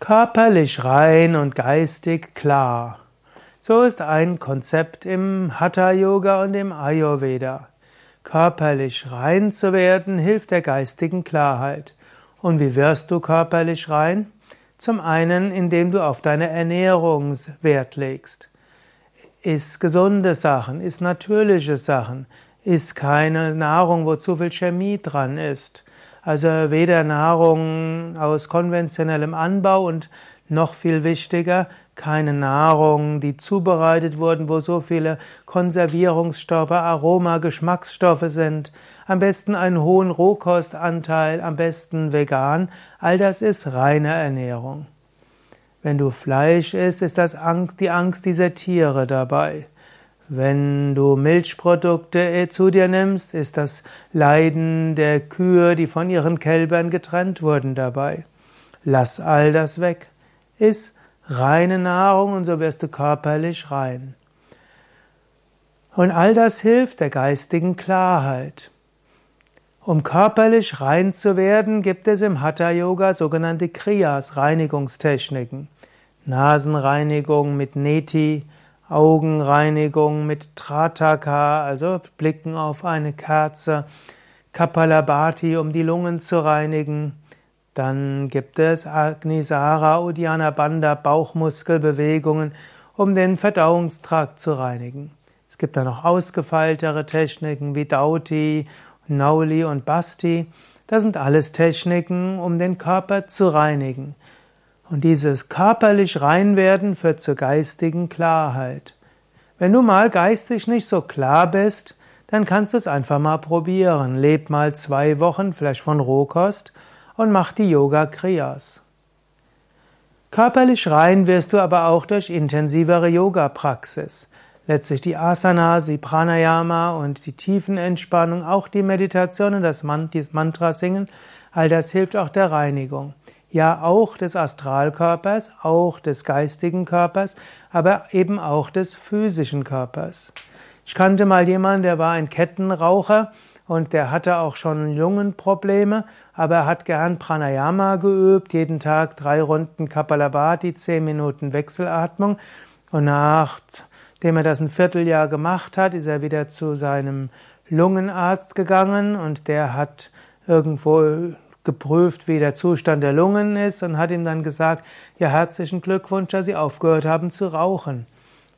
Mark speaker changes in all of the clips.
Speaker 1: Körperlich rein und geistig klar. So ist ein Konzept im Hatha Yoga und im Ayurveda. Körperlich rein zu werden hilft der geistigen Klarheit. Und wie wirst du körperlich rein? Zum einen, indem du auf deine Ernährung Wert legst. Iss gesunde Sachen, iss natürliche Sachen, iss keine Nahrung, wo zu viel Chemie dran ist. Also weder Nahrung aus konventionellem Anbau und noch viel wichtiger, keine Nahrung, die zubereitet wurden, wo so viele Konservierungsstoffe, Aroma, Geschmacksstoffe sind. Am besten einen hohen Rohkostanteil, am besten vegan. All das ist reine Ernährung. Wenn du Fleisch isst, ist das Angst, die Angst dieser Tiere dabei. Wenn du Milchprodukte äh, zu dir nimmst, ist das Leiden der Kühe, die von ihren Kälbern getrennt wurden, dabei. Lass all das weg. Iss reine Nahrung und so wirst du körperlich rein. Und all das hilft der geistigen Klarheit. Um körperlich rein zu werden, gibt es im Hatha Yoga sogenannte Kriyas, Reinigungstechniken. Nasenreinigung mit Neti, Augenreinigung mit Trataka, also blicken auf eine Kerze, Kapalabhati, um die Lungen zu reinigen. Dann gibt es Agnisara, Uddiyana Bandha, Bauchmuskelbewegungen, um den Verdauungstrakt zu reinigen. Es gibt dann noch ausgefeiltere Techniken wie Dauti, Nauli und Basti. Das sind alles Techniken, um den Körper zu reinigen. Und dieses körperlich Reinwerden führt zur geistigen Klarheit. Wenn du mal geistig nicht so klar bist, dann kannst du es einfach mal probieren. Leb mal zwei Wochen vielleicht von Rohkost und mach die Yoga Kriyas. Körperlich rein wirst du aber auch durch intensivere Yoga-Praxis. Letztlich die Asanas, die Pranayama und die Tiefenentspannung, auch die Meditation und das Mantra singen, all das hilft auch der Reinigung ja auch des Astralkörpers, auch des geistigen Körpers, aber eben auch des physischen Körpers. Ich kannte mal jemanden, der war ein Kettenraucher und der hatte auch schon Lungenprobleme, aber er hat gern Pranayama geübt, jeden Tag drei Runden Kapalabhati, zehn Minuten Wechselatmung und nachdem er das ein Vierteljahr gemacht hat, ist er wieder zu seinem Lungenarzt gegangen und der hat irgendwo geprüft, wie der Zustand der Lungen ist und hat ihm dann gesagt, ja, herzlichen Glückwunsch, dass Sie aufgehört haben zu rauchen.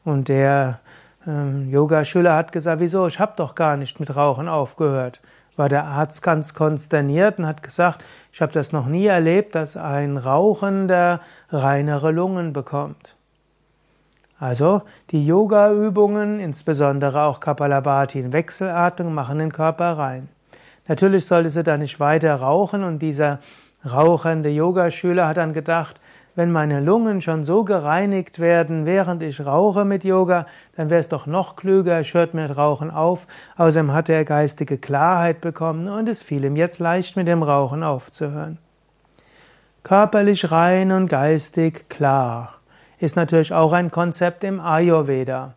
Speaker 1: Und der ähm, Yogaschüler hat gesagt, wieso, ich habe doch gar nicht mit Rauchen aufgehört. War der Arzt ganz konsterniert und hat gesagt, ich habe das noch nie erlebt, dass ein Rauchender reinere Lungen bekommt. Also die Yoga-Übungen, insbesondere auch Kapalabhati in Wechselatmung, machen den Körper rein. Natürlich solltest du da nicht weiter rauchen und dieser rauchende Yogaschüler hat dann gedacht, wenn meine Lungen schon so gereinigt werden, während ich rauche mit Yoga, dann wäre es doch noch klüger, ich hört mit Rauchen auf. Außerdem hat er geistige Klarheit bekommen und es fiel ihm jetzt leicht, mit dem Rauchen aufzuhören. Körperlich rein und geistig klar ist natürlich auch ein Konzept im Ayurveda.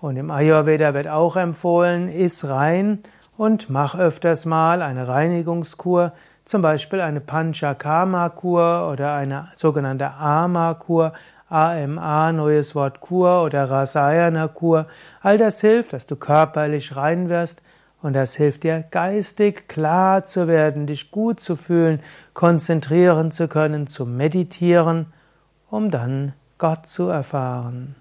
Speaker 1: Und im Ayurveda wird auch empfohlen, iss rein und mach öfters mal eine Reinigungskur, zum Beispiel eine Panchakarma-Kur oder eine sogenannte Ama-Kur, AMA, neues Wort Kur oder Rasayana-Kur. All das hilft, dass du körperlich rein wirst und das hilft dir geistig klar zu werden, dich gut zu fühlen, konzentrieren zu können, zu meditieren, um dann Gott zu erfahren.